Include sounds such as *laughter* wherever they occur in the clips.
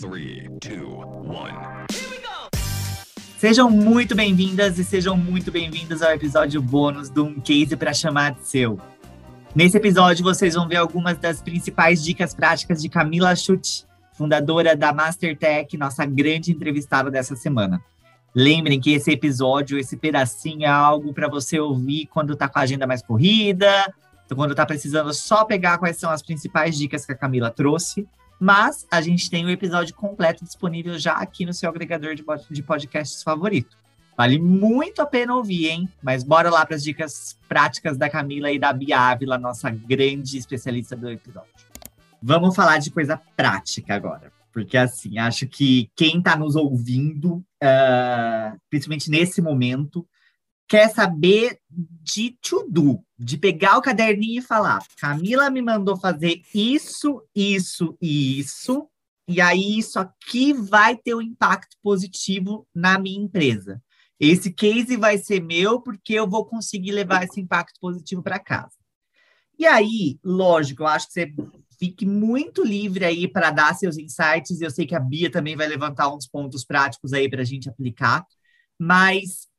Three, two, one. Sejam muito bem-vindas e sejam muito bem-vindos ao episódio bônus do Um Case para Chamar de Seu. Nesse episódio, vocês vão ver algumas das principais dicas práticas de Camila Schutt, fundadora da Mastertech, nossa grande entrevistada dessa semana. Lembrem que esse episódio, esse pedacinho é algo para você ouvir quando está com a agenda mais corrida, quando está precisando só pegar quais são as principais dicas que a Camila trouxe. Mas a gente tem o episódio completo disponível já aqui no seu agregador de podcasts favorito. Vale muito a pena ouvir, hein? Mas bora lá para as dicas práticas da Camila e da Bia Ávila, nossa grande especialista do episódio. Vamos falar de coisa prática agora. Porque, assim, acho que quem está nos ouvindo, uh, principalmente nesse momento, quer saber de to-do, de pegar o caderninho e falar: Camila me mandou fazer isso, isso e isso, e aí isso aqui vai ter um impacto positivo na minha empresa. Esse case vai ser meu porque eu vou conseguir levar esse impacto positivo para casa. E aí, lógico, eu acho que você fique muito livre aí para dar seus insights. Eu sei que a Bia também vai levantar uns pontos práticos aí para a gente aplicar, mas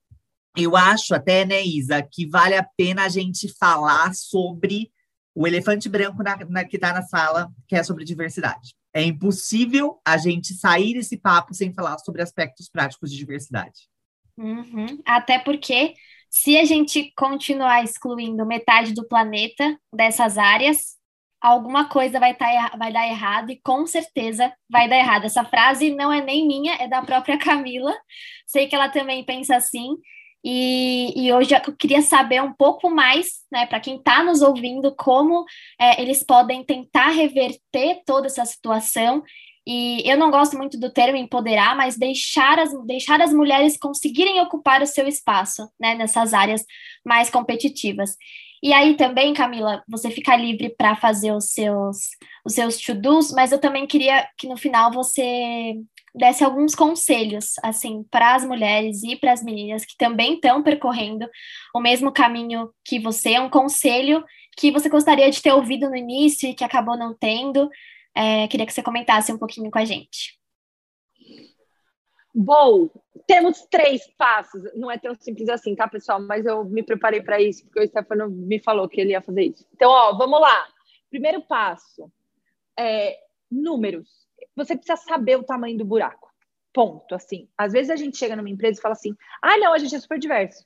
eu acho até, né, Isa, que vale a pena a gente falar sobre o elefante branco na, na, que está na sala, que é sobre diversidade. É impossível a gente sair desse papo sem falar sobre aspectos práticos de diversidade. Uhum. Até porque, se a gente continuar excluindo metade do planeta dessas áreas, alguma coisa vai, tá, vai dar errado e com certeza vai dar errado. Essa frase não é nem minha, é da própria Camila. Sei que ela também pensa assim. E, e, hoje eu queria saber um pouco mais, né, para quem está nos ouvindo, como é, eles podem tentar reverter toda essa situação. E eu não gosto muito do termo empoderar, mas deixar as, deixar as mulheres conseguirem ocupar o seu espaço né, nessas áreas mais competitivas. E aí também, Camila, você fica livre para fazer os seus, os seus to-dos, mas eu também queria que no final você desse alguns conselhos, assim, para as mulheres e para as meninas que também estão percorrendo o mesmo caminho que você, um conselho que você gostaria de ter ouvido no início e que acabou não tendo. É, queria que você comentasse um pouquinho com a gente. Bom, temos três passos. Não é tão simples assim, tá, pessoal? Mas eu me preparei para isso, porque o Stefano me falou que ele ia fazer isso. Então, ó, vamos lá. Primeiro passo: é, números você precisa saber o tamanho do buraco. Ponto, assim. Às vezes a gente chega numa empresa e fala assim, ah, não, a gente é super diverso.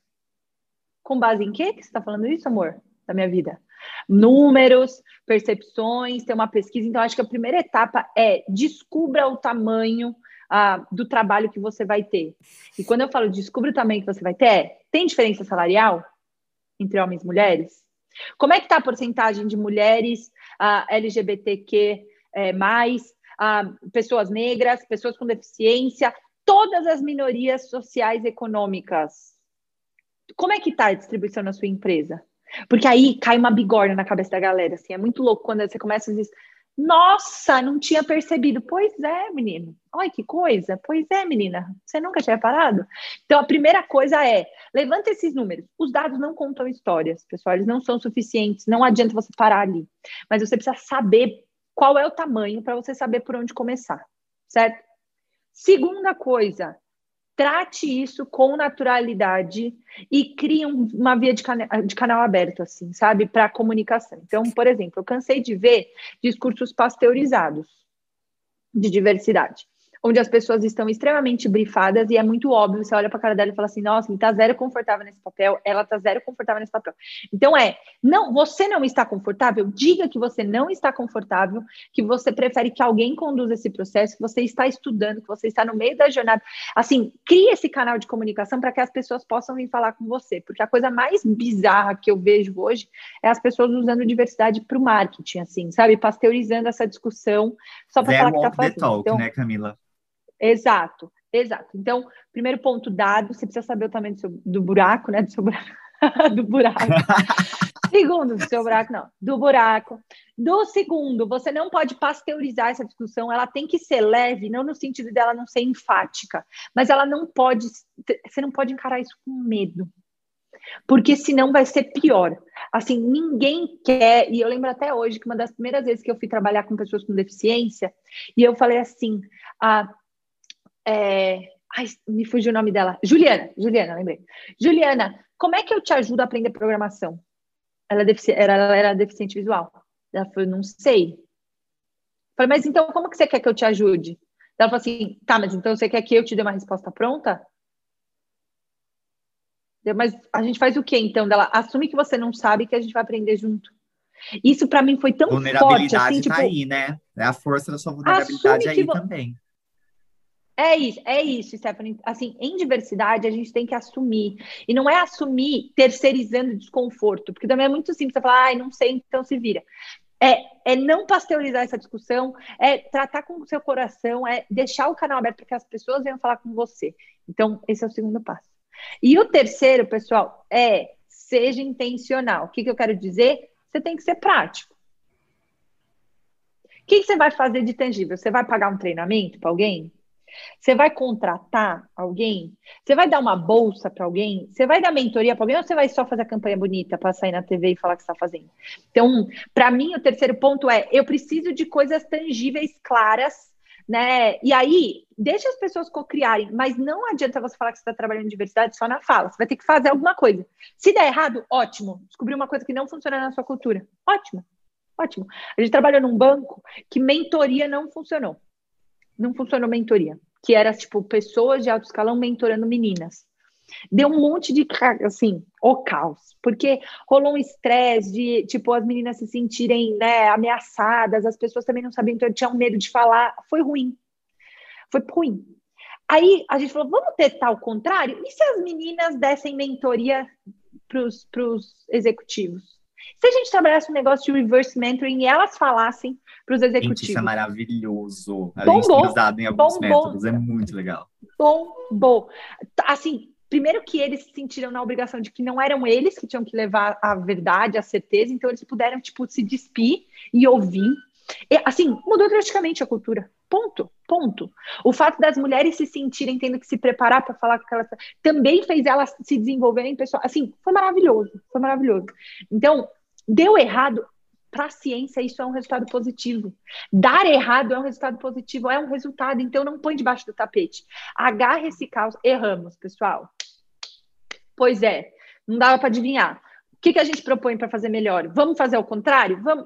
Com base em quê que você está falando isso, amor? Da minha vida. Números, percepções, tem uma pesquisa. Então, acho que a primeira etapa é descubra o tamanho ah, do trabalho que você vai ter. E quando eu falo descubra o tamanho que você vai ter, é, tem diferença salarial entre homens e mulheres? Como é que está a porcentagem de mulheres ah, LGBTQ é, mais ah, pessoas negras, pessoas com deficiência, todas as minorias sociais e econômicas. Como é que está a distribuição na sua empresa? Porque aí cai uma bigorna na cabeça da galera, assim, é muito louco quando você começa a dizer, nossa, não tinha percebido. Pois é, menino. Olha que coisa. Pois é, menina. Você nunca tinha parado? Então, a primeira coisa é, levanta esses números. Os dados não contam histórias, pessoal. Eles não são suficientes. Não adianta você parar ali. Mas você precisa saber qual é o tamanho para você saber por onde começar, certo? Segunda coisa, trate isso com naturalidade e crie uma via de, de canal aberto, assim, sabe, para comunicação. Então, por exemplo, eu cansei de ver discursos pasteurizados de diversidade onde as pessoas estão extremamente brifadas e é muito óbvio, você olha para a cara dela e fala assim, nossa, ele está zero confortável nesse papel, ela está zero confortável nesse papel. Então é, não, você não está confortável, diga que você não está confortável, que você prefere que alguém conduza esse processo, que você está estudando, que você está no meio da jornada. Assim, crie esse canal de comunicação para que as pessoas possam vir falar com você, porque a coisa mais bizarra que eu vejo hoje é as pessoas usando diversidade para o marketing, assim, sabe? Pasteurizando essa discussão só para falar que está fazendo. Talk, então, né, Camila? Exato, exato. Então, primeiro ponto dado, você precisa saber o tamanho do, seu, do buraco, né? Do seu buraco. *laughs* do buraco. *laughs* segundo, do seu buraco, não. Do buraco. Do segundo, você não pode pasteurizar essa discussão, ela tem que ser leve, não no sentido dela não ser enfática, mas ela não pode, você não pode encarar isso com medo. porque senão vai ser pior. Assim, ninguém quer, e eu lembro até hoje que uma das primeiras vezes que eu fui trabalhar com pessoas com deficiência, e eu falei assim, ah, é, ai, me fugiu o nome dela, Juliana, Juliana, lembrei. Juliana, como é que eu te ajudo a aprender programação? Ela, é defici era, ela era deficiente visual. Ela falou, não sei. Falei, mas então como que você quer que eu te ajude? Ela falou assim, tá, mas então você quer que eu te dê uma resposta pronta? Mas a gente faz o quê então? Dela assume que você não sabe que a gente vai aprender junto. Isso para mim foi tão forte assim, tá tipo, aí, né? É a força da sua vulnerabilidade aí também. É isso, é isso, Stephanie. Assim, em diversidade, a gente tem que assumir. E não é assumir terceirizando desconforto, porque também é muito simples você falar, ai, não sei, então se vira. É, é não pasteurizar essa discussão, é tratar com o seu coração, é deixar o canal aberto para que as pessoas venham falar com você. Então, esse é o segundo passo. E o terceiro, pessoal, é seja intencional. O que, que eu quero dizer? Você tem que ser prático. O que, que você vai fazer de tangível? Você vai pagar um treinamento para alguém? Você vai contratar alguém? Você vai dar uma bolsa para alguém? Você vai dar mentoria para alguém ou você vai só fazer a campanha bonita para sair na TV e falar que está fazendo? Então, para mim, o terceiro ponto é: eu preciso de coisas tangíveis, claras, né? E aí, deixa as pessoas co-criarem, mas não adianta você falar que você está trabalhando em diversidade só na fala. Você vai ter que fazer alguma coisa. Se der errado, ótimo. Descobrir uma coisa que não funciona na sua cultura. Ótimo. Ótimo. A gente trabalhou num banco que mentoria não funcionou. Não funcionou mentoria. Que era, tipo, pessoas de alto escalão mentorando meninas deu um monte de, assim, o caos, porque rolou um estresse de, tipo, as meninas se sentirem, né, ameaçadas, as pessoas também não sabiam, então tinham medo de falar, foi ruim, foi ruim. Aí a gente falou, vamos tentar o contrário? E se as meninas dessem mentoria para os executivos? Se a gente trabalhasse um negócio de reverse mentoring e elas falassem para os executivos? Gente, isso é maravilhoso. A gente tem usado em alguns métodos, é muito legal. Bom, bom. Assim, primeiro que eles se sentiram na obrigação de que não eram eles que tinham que levar a verdade, a certeza, então eles puderam, tipo, se despir e ouvir. E, assim, mudou drasticamente a cultura. Ponto, ponto. O fato das mulheres se sentirem tendo que se preparar para falar com aquelas também fez elas se desenvolverem pessoal. Assim, foi maravilhoso, foi maravilhoso. Então, deu errado, para a ciência isso é um resultado positivo. Dar errado é um resultado positivo, é um resultado, então não põe debaixo do tapete. Agarre esse caos. Erramos, pessoal. Pois é, não dava para adivinhar. O que, que a gente propõe para fazer melhor? Vamos fazer ao contrário? Vamos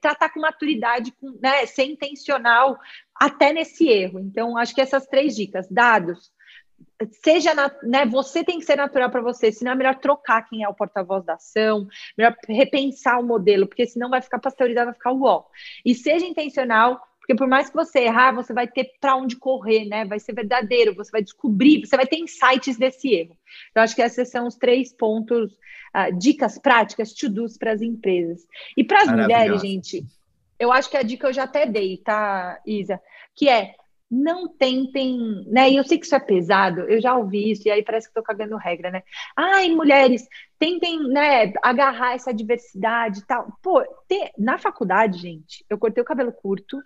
tratar com maturidade, com, né, ser intencional até nesse erro. Então, acho que essas três dicas, dados, seja, né, você tem que ser natural para você, senão é melhor trocar quem é o porta-voz da ação, melhor repensar o modelo, porque senão vai ficar pasteurizado, vai ficar uó. E seja intencional, porque por mais que você errar, você vai ter para onde correr, né? Vai ser verdadeiro, você vai descobrir, você vai ter insights desse erro. Então, acho que esses são os três pontos, uh, dicas práticas, to-dos para as empresas. E para as mulheres, gente, eu acho que a dica eu já até dei, tá, Isa? Que é não tentem, né? E eu sei que isso é pesado, eu já ouvi isso, e aí parece que estou cagando regra, né? Ai, mulheres, tentem, né, agarrar essa diversidade e tal. Pô, na faculdade, gente, eu cortei o cabelo curto,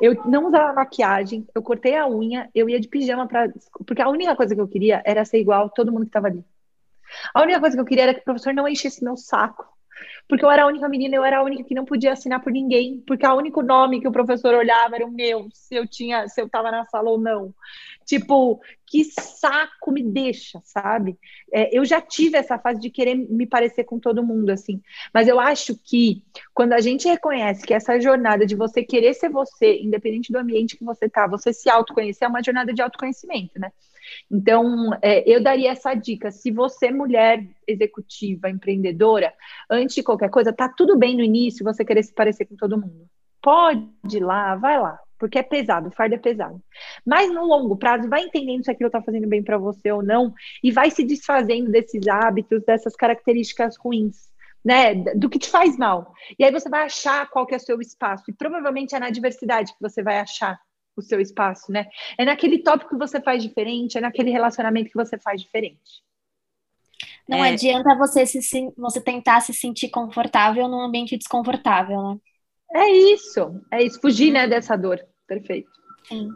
eu não usava maquiagem, eu cortei a unha, eu ia de pijama para. Porque a única coisa que eu queria era ser igual todo mundo que estava ali. A única coisa que eu queria era que o professor não enchesse meu saco. Porque eu era a única menina, eu era a única que não podia assinar por ninguém, porque o único nome que o professor olhava era o meu, se eu tinha, se eu estava na sala ou não. Tipo, que saco me deixa, sabe? É, eu já tive essa fase de querer me parecer com todo mundo, assim. Mas eu acho que quando a gente reconhece que essa jornada de você querer ser você, independente do ambiente que você tá, você se autoconhecer, é uma jornada de autoconhecimento, né? Então, é, eu daria essa dica. Se você, mulher executiva, empreendedora, antes de qualquer coisa, tá tudo bem no início você querer se parecer com todo mundo. Pode ir lá, vai lá, porque é pesado, o fardo é pesado. Mas no longo prazo, vai entendendo se aquilo está fazendo bem para você ou não, e vai se desfazendo desses hábitos, dessas características ruins. Né, do que te faz mal. E aí você vai achar qual que é o seu espaço. E provavelmente é na diversidade que você vai achar o seu espaço, né? É naquele tópico que você faz diferente, é naquele relacionamento que você faz diferente. Não é... adianta você, se, você tentar se sentir confortável num ambiente desconfortável, né? É isso, é isso, fugir, né, dessa dor. Perfeito. Sim.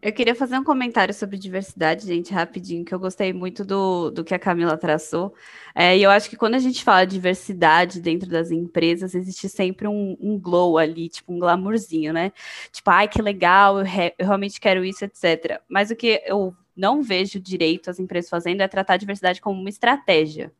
Eu queria fazer um comentário sobre diversidade, gente, rapidinho, que eu gostei muito do, do que a Camila traçou. É, e eu acho que quando a gente fala de diversidade dentro das empresas, existe sempre um, um glow ali, tipo um glamourzinho, né? Tipo, ai, que legal, eu, re, eu realmente quero isso, etc. Mas o que eu não vejo direito as empresas fazendo é tratar a diversidade como uma estratégia.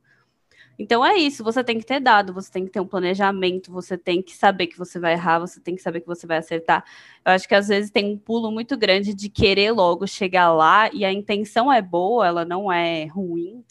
Então é isso, você tem que ter dado, você tem que ter um planejamento, você tem que saber que você vai errar, você tem que saber que você vai acertar. Eu acho que às vezes tem um pulo muito grande de querer logo chegar lá e a intenção é boa, ela não é ruim,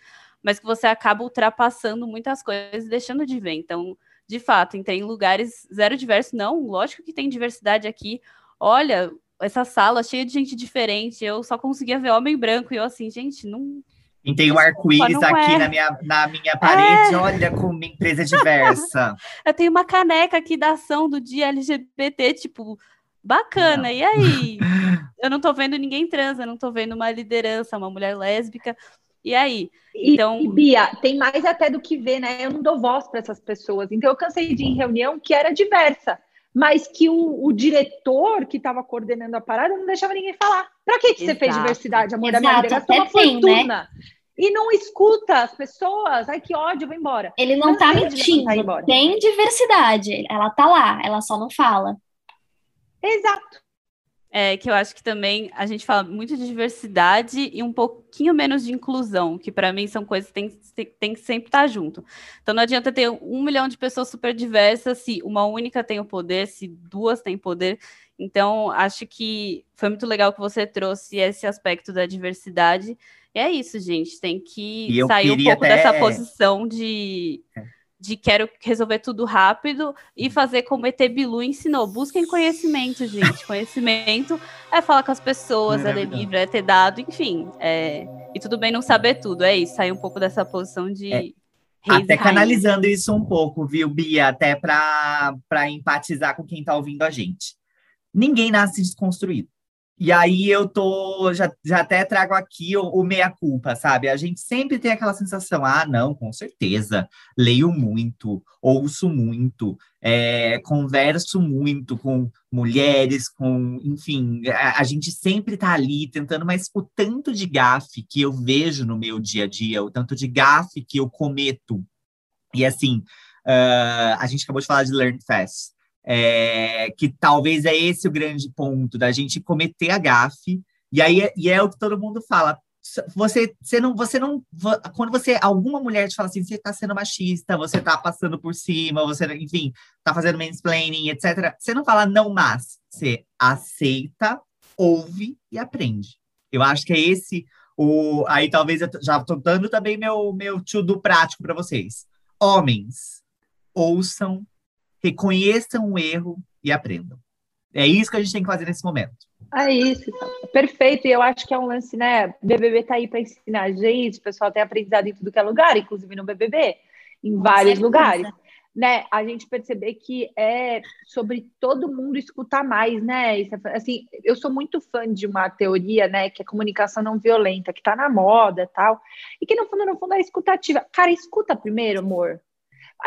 mas que você acaba ultrapassando muitas coisas e deixando de ver. Então, de fato, entrei em lugares zero diverso, não, lógico que tem diversidade aqui. Olha, essa sala cheia de gente diferente, eu só conseguia ver homem branco e eu assim, gente, não e tem um arco-íris aqui é. na, minha, na minha parede, é. olha como uma empresa diversa. eu tenho uma caneca aqui da ação do dia LGBT, tipo, bacana. Não. E aí? *laughs* eu não tô vendo ninguém trans, eu não tô vendo uma liderança, uma mulher lésbica. E aí? Então... E, e Bia, tem mais até do que ver, né? Eu não dou voz para essas pessoas. Então eu cansei de ir em reunião que era diversa mas que o, o diretor que estava coordenando a parada não deixava ninguém falar. Para que, que você fez diversidade, amor Exato. da minha vida? Gastou uma fortuna. Né? E não escuta as pessoas. Ai, que ódio, vou embora. Ele não, não tá mentindo. Tem diversidade. Ela tá lá, ela só não fala. Exato. É, que eu acho que também a gente fala muito de diversidade e um pouquinho menos de inclusão, que para mim são coisas que tem, tem que sempre estar tá junto. Então não adianta ter um milhão de pessoas super diversas se uma única tem o poder, se duas têm poder. Então acho que foi muito legal que você trouxe esse aspecto da diversidade. É isso, gente, tem que sair um pouco até... dessa posição de. É de quero resolver tudo rápido e fazer como ET Bilu ensinou. Busquem conhecimento, gente. Conhecimento é falar com as pessoas, é, é ler livro, é ter dado, enfim. É... E tudo bem não saber tudo, é isso. Sair um pouco dessa posição de. É. Até canalizando isso um pouco, viu, Bia? Até para empatizar com quem está ouvindo a gente. Ninguém nasce desconstruído. E aí eu tô, já, já até trago aqui o, o meia-culpa, sabe? A gente sempre tem aquela sensação, ah, não, com certeza, leio muito, ouço muito, é, converso muito com mulheres, com, enfim, a, a gente sempre tá ali tentando, mas o tanto de gafe que eu vejo no meu dia a dia, o tanto de gafe que eu cometo, e assim, uh, a gente acabou de falar de Learn Fast, é, que talvez é esse o grande ponto da gente cometer a gafe. E aí e é o que todo mundo fala. Você, você não, você não, quando você, alguma mulher te fala assim, você está sendo machista, você está passando por cima, você, enfim, está fazendo mansplaining, etc. Você não fala não, mas você aceita, ouve e aprende. Eu acho que é esse o, aí talvez eu já estou dando também meu meu tio do prático para vocês. Homens, ouçam reconheçam o erro e aprendam. É isso que a gente tem que fazer nesse momento. É isso, perfeito. E eu acho que é um lance, né? BBB tá aí para ensinar a gente, o pessoal tem aprendizado em tudo que é lugar, inclusive no BBB, em Com vários certeza. lugares. Né, a gente perceber que é sobre todo mundo escutar mais, né? É, assim, eu sou muito fã de uma teoria, né, que é comunicação não violenta, que tá na moda, tal, e que no fundo, no fundo é escutativa. Cara, escuta primeiro, amor.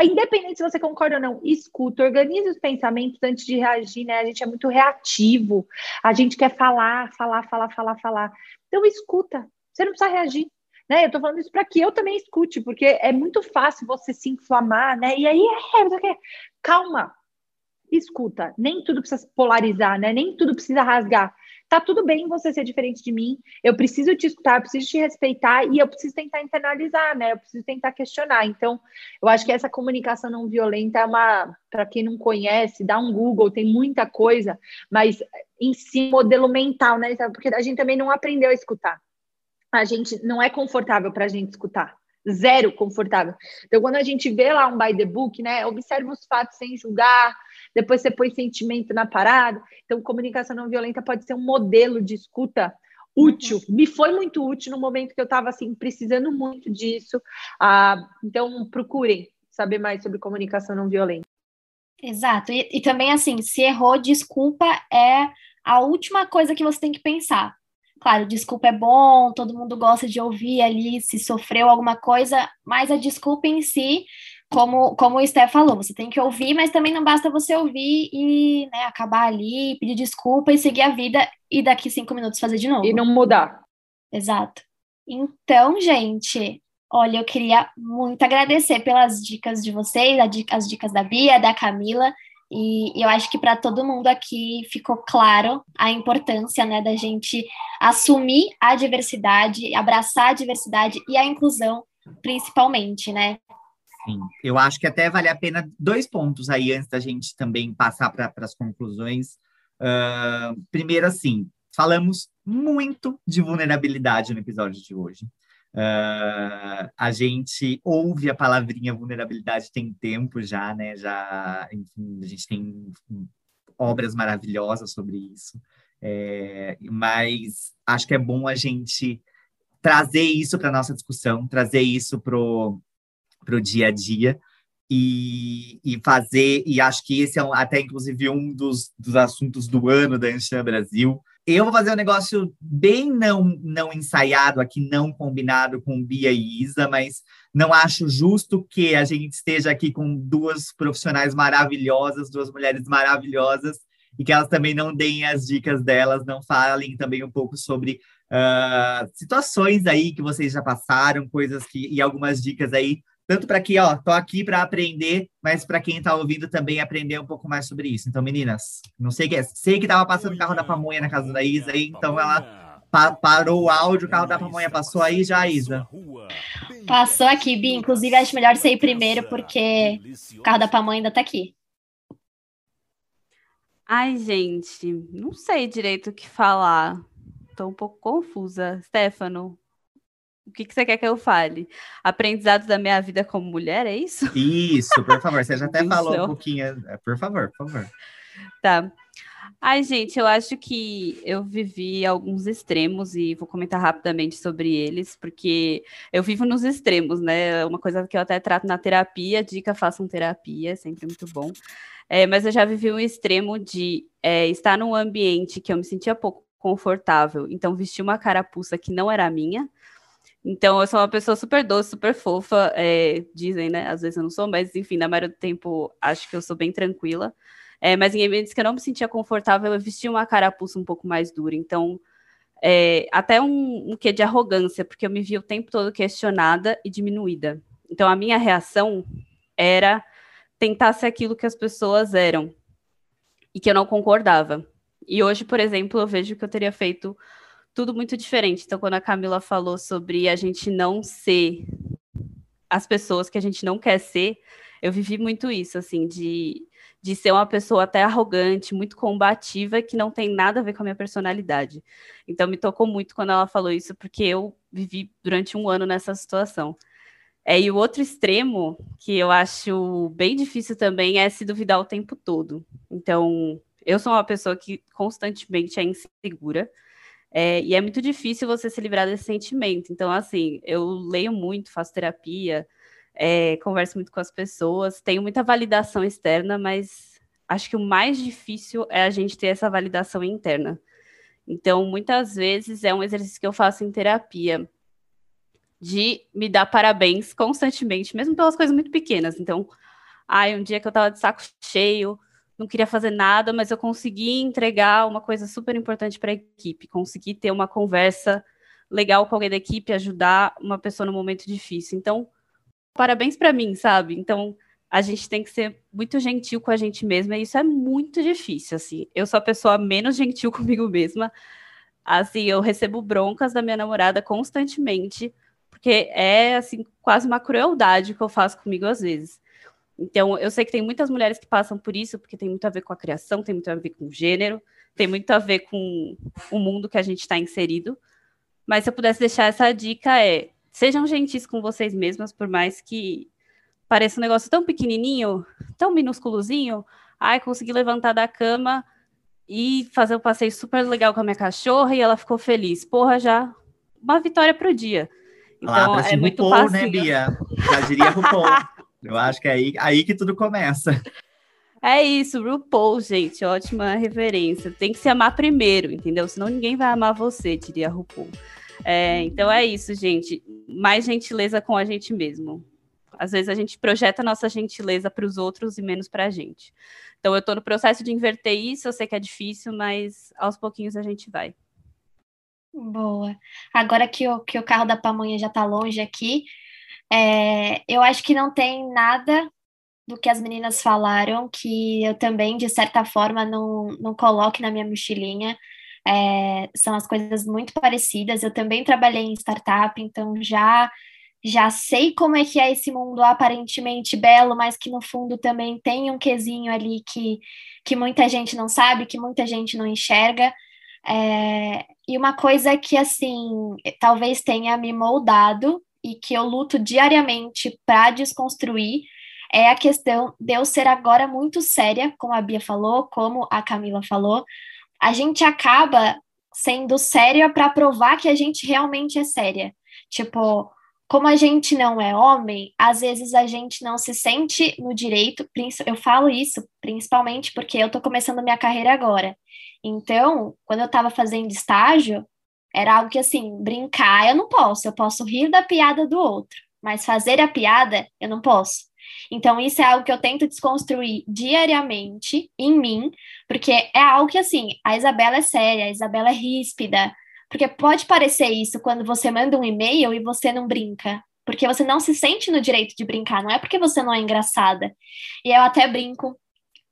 Independente se você concorda ou não, escuta, organize os pensamentos antes de reagir, né? A gente é muito reativo, a gente quer falar, falar, falar, falar, falar. Então, escuta, você não precisa reagir. Né? Eu tô falando isso para que eu também escute, porque é muito fácil você se inflamar, né? E aí, é, calma, escuta, nem tudo precisa polarizar, né? Nem tudo precisa rasgar tá tudo bem você ser diferente de mim, eu preciso te escutar, eu preciso te respeitar e eu preciso tentar internalizar, né? Eu preciso tentar questionar. Então, eu acho que essa comunicação não violenta é uma, para quem não conhece, dá um Google, tem muita coisa, mas em si, modelo mental, né? Porque a gente também não aprendeu a escutar. A gente não é confortável para a gente escutar zero confortável. Então, quando a gente vê lá um by the book, né, observa os fatos sem julgar, depois você põe sentimento na parada. Então, comunicação não violenta pode ser um modelo de escuta útil. Uhum. Me foi muito útil no momento que eu estava assim precisando muito disso. Ah, então, procurem saber mais sobre comunicação não violenta. Exato. E, e também assim, se errou, desculpa é a última coisa que você tem que pensar. Claro, desculpa é bom, todo mundo gosta de ouvir ali se sofreu alguma coisa, mas a desculpa em si como, como o Steph falou, você tem que ouvir, mas também não basta você ouvir e né, acabar ali, pedir desculpa e seguir a vida e daqui cinco minutos fazer de novo. E não mudar. Exato. Então, gente, olha, eu queria muito agradecer pelas dicas de vocês, as dicas da Bia, da Camila. E eu acho que para todo mundo aqui ficou claro a importância né, da gente assumir a diversidade, abraçar a diversidade e a inclusão, principalmente, né? Sim, eu acho que até vale a pena dois pontos aí antes da gente também passar para as conclusões. Uh, primeiro, assim, falamos muito de vulnerabilidade no episódio de hoje. Uh, a gente ouve a palavrinha vulnerabilidade tem tempo já, né? Já, enfim, a gente tem obras maravilhosas sobre isso. É, mas acho que é bom a gente trazer isso para nossa discussão, trazer isso pro pro dia a dia e, e fazer, e acho que esse é um, até inclusive um dos, dos assuntos do ano da Anchan Brasil, eu vou fazer um negócio bem não, não ensaiado aqui, não combinado com Bia e Isa, mas não acho justo que a gente esteja aqui com duas profissionais maravilhosas, duas mulheres maravilhosas, e que elas também não deem as dicas delas, não falem também um pouco sobre uh, situações aí que vocês já passaram, coisas que e algumas dicas aí tanto para que, ó, tô aqui para aprender, mas para quem está ouvindo também aprender um pouco mais sobre isso. Então, meninas, não sei que é, sei que tava passando o carro da pamonha na casa da Isa aí, então ela pa parou o áudio, o carro da pamonha passou aí já, Isa. Passou aqui, Bi. Inclusive, acho melhor você ir primeiro, porque o carro da pamonha ainda tá aqui. Ai, gente, não sei direito o que falar. Tô um pouco confusa. Stefano, o que, que você quer que eu fale? Aprendizado da minha vida como mulher, é isso? *laughs* Isso, por favor. Você já até falou um pouquinho. É, por favor, por favor. Tá. Ai, gente, eu acho que eu vivi alguns extremos e vou comentar rapidamente sobre eles, porque eu vivo nos extremos, né? Uma coisa que eu até trato na terapia, dica, façam terapia, é sempre muito bom. É, mas eu já vivi um extremo de é, estar num ambiente que eu me sentia pouco confortável, então vestir uma carapuça que não era minha, então, eu sou uma pessoa super doce, super fofa. É, dizem, né? Às vezes eu não sou, mas enfim, na maioria do tempo acho que eu sou bem tranquila. É, mas em eventos que eu não me sentia confortável, eu vestia uma carapuça um pouco mais dura. Então, é, até um, um quê de arrogância, porque eu me via o tempo todo questionada e diminuída. Então, a minha reação era tentar ser aquilo que as pessoas eram e que eu não concordava. E hoje, por exemplo, eu vejo que eu teria feito tudo muito diferente. Então, quando a Camila falou sobre a gente não ser as pessoas que a gente não quer ser, eu vivi muito isso, assim, de, de ser uma pessoa até arrogante, muito combativa, que não tem nada a ver com a minha personalidade. Então, me tocou muito quando ela falou isso, porque eu vivi durante um ano nessa situação. É, e o outro extremo, que eu acho bem difícil também, é se duvidar o tempo todo. Então, eu sou uma pessoa que constantemente é insegura, é, e é muito difícil você se livrar desse sentimento. Então, assim, eu leio muito, faço terapia, é, converso muito com as pessoas, tenho muita validação externa, mas acho que o mais difícil é a gente ter essa validação interna. Então, muitas vezes é um exercício que eu faço em terapia, de me dar parabéns constantemente, mesmo pelas coisas muito pequenas. Então, ai, um dia que eu tava de saco cheio, não queria fazer nada, mas eu consegui entregar uma coisa super importante para a equipe, consegui ter uma conversa legal com alguém da equipe, ajudar uma pessoa no momento difícil. Então, parabéns para mim, sabe? Então, a gente tem que ser muito gentil com a gente mesma, e isso é muito difícil, assim. Eu sou a pessoa menos gentil *laughs* comigo mesma. Assim, eu recebo broncas da minha namorada constantemente, porque é assim quase uma crueldade que eu faço comigo às vezes. Então, eu sei que tem muitas mulheres que passam por isso, porque tem muito a ver com a criação, tem muito a ver com o gênero, tem muito a ver com o mundo que a gente está inserido. Mas se eu pudesse deixar essa dica é: sejam gentis com vocês mesmas, por mais que pareça um negócio tão pequenininho, tão minúsculozinho. Ai, consegui levantar da cama e fazer um passeio super legal com a minha cachorra e ela ficou feliz. Porra, já uma vitória pro dia. Então, é muito RuPaul, né, Bia? Já diria RuPaul. *laughs* Eu acho que é aí, aí que tudo começa. *laughs* É isso, RuPaul, gente, ótima referência. Tem que se amar primeiro, entendeu? Senão ninguém vai amar você, diria RuPaul. É, então é isso, gente. Mais gentileza com a gente mesmo. Às vezes a gente projeta nossa gentileza para os outros e menos para a gente. Então eu estou no processo de inverter isso, eu sei que é difícil, mas aos pouquinhos a gente vai. Boa. Agora que o, que o carro da pamonha já está longe aqui, é, eu acho que não tem nada do que as meninas falaram que eu também, de certa forma, não, não coloque na minha mochilinha. É, são as coisas muito parecidas. Eu também trabalhei em startup, então já já sei como é que é esse mundo aparentemente belo, mas que no fundo também tem um quesinho ali que, que muita gente não sabe, que muita gente não enxerga. É, e uma coisa que, assim, talvez tenha me moldado e que eu luto diariamente para desconstruir é a questão de eu ser agora muito séria, como a Bia falou, como a Camila falou. A gente acaba sendo séria para provar que a gente realmente é séria. Tipo, como a gente não é homem, às vezes a gente não se sente no direito, eu falo isso principalmente porque eu estou começando minha carreira agora. Então, quando eu estava fazendo estágio, era algo que assim, brincar eu não posso, eu posso rir da piada do outro, mas fazer a piada eu não posso. Então, isso é algo que eu tento desconstruir diariamente em mim, porque é algo que, assim, a Isabela é séria, a Isabela é ríspida, porque pode parecer isso quando você manda um e-mail e você não brinca. Porque você não se sente no direito de brincar, não é porque você não é engraçada. E eu até brinco.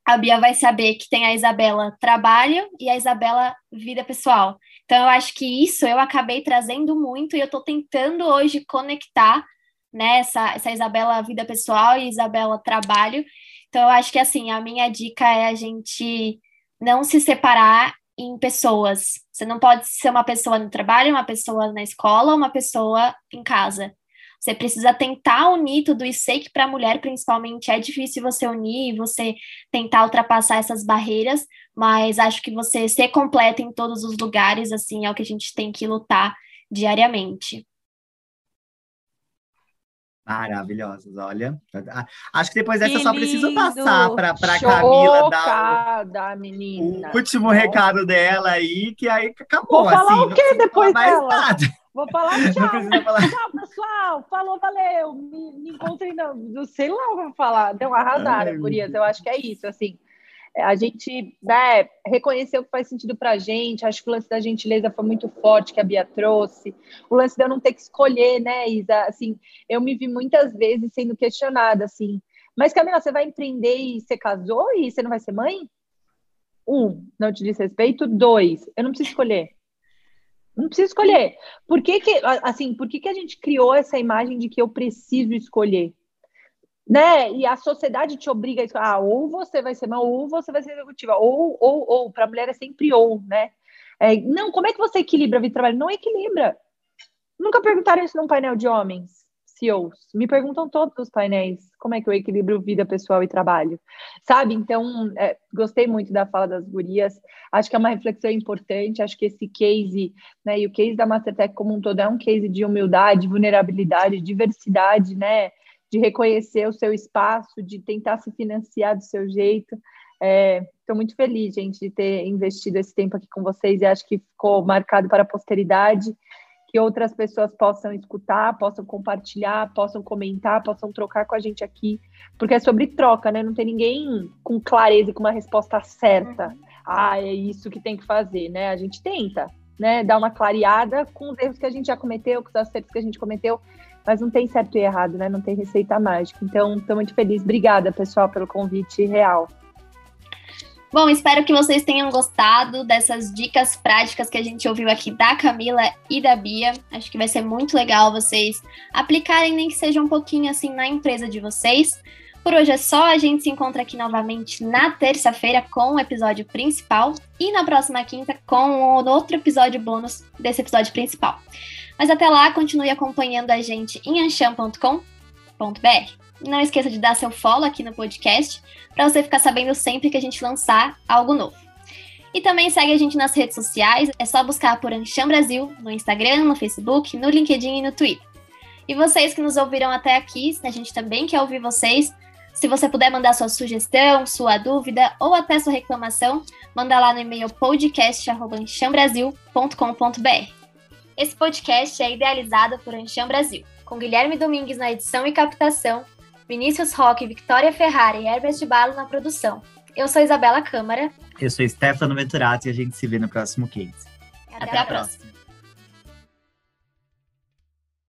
A Bia vai saber que tem a Isabela trabalho e a Isabela vida pessoal. Então, eu acho que isso eu acabei trazendo muito e eu estou tentando hoje conectar né, essa, essa Isabela vida pessoal e Isabela trabalho. Então, eu acho que assim, a minha dica é a gente não se separar em pessoas. Você não pode ser uma pessoa no trabalho, uma pessoa na escola, uma pessoa em casa. Você precisa tentar unir tudo isso. Sei que para a mulher, principalmente, é difícil você unir, você tentar ultrapassar essas barreiras, mas acho que você ser completa em todos os lugares, assim, é o que a gente tem que lutar diariamente. Maravilhosas, olha. Acho que depois dessa eu só preciso passar para a Camila dar o, menina. o último recado dela aí, que aí acabou. Vou falar assim, o quê depois mais dela? Nada. Vou falar *laughs* tchau. Falar. Tchau, pessoal. Falou, valeu. Me, me encontrei, não, sei lá o que eu vou falar. Deu uma arrasaram, gurias. Eu acho que é isso, assim a gente né, reconheceu que faz sentido para a gente. Acho que o lance da gentileza foi muito forte que a Bia trouxe. O lance de eu não ter que escolher, né, Isa? Assim, eu me vi muitas vezes sendo questionada, assim. Mas, Camila, você vai empreender e você casou e você não vai ser mãe? Um, não te diz respeito. Dois, eu não preciso escolher. Não preciso escolher. Por que, que assim, por que, que a gente criou essa imagem de que eu preciso escolher? Né? E a sociedade te obriga a isso. Ah, ou você vai ser mãe, ou você vai ser executiva, ou, ou, ou. Para a mulher é sempre ou, né? É, não, como é que você equilibra vida e trabalho? Não equilibra. Nunca perguntaram isso num painel de homens, CEOs. Me perguntam todos os painéis como é que eu equilibro vida pessoal e trabalho, sabe? Então, é, gostei muito da fala das gurias. Acho que é uma reflexão importante. Acho que esse case, né? E o case da Mastertech como um todo é um case de humildade, vulnerabilidade, diversidade, né? De reconhecer o seu espaço, de tentar se financiar do seu jeito. Estou é, muito feliz, gente, de ter investido esse tempo aqui com vocês e acho que ficou marcado para a posteridade, que outras pessoas possam escutar, possam compartilhar, possam comentar, possam trocar com a gente aqui, porque é sobre troca, né? Não tem ninguém com clareza e com uma resposta certa. Ah, é isso que tem que fazer, né? A gente tenta, né? Dar uma clareada com os erros que a gente já cometeu, com os acertos que a gente cometeu, mas não tem certo e errado, né? Não tem receita mágica. Então, estou muito feliz. Obrigada, pessoal, pelo convite real. Bom, espero que vocês tenham gostado dessas dicas práticas que a gente ouviu aqui da Camila e da Bia. Acho que vai ser muito legal vocês aplicarem, nem que seja um pouquinho assim na empresa de vocês. Por hoje é só, a gente se encontra aqui novamente na terça-feira com o episódio principal e na próxima quinta com outro episódio bônus desse episódio principal. Mas até lá, continue acompanhando a gente em ancham.com.br. Não esqueça de dar seu follow aqui no podcast para você ficar sabendo sempre que a gente lançar algo novo. E também segue a gente nas redes sociais, é só buscar por Ancham Brasil no Instagram, no Facebook, no LinkedIn e no Twitter. E vocês que nos ouviram até aqui, a gente também quer ouvir vocês. Se você puder mandar sua sugestão, sua dúvida ou até sua reclamação, manda lá no e-mail podcast.chambrasil.com.br. Esse podcast é idealizado por Ancham Brasil, com Guilherme Domingues na edição e captação, Vinícius Roque, Victoria Ferrari e Herbert Balo na produção. Eu sou Isabela Câmara. Eu sou Stefano Venturato e a gente se vê no próximo case. Até, Até a próxima. próxima.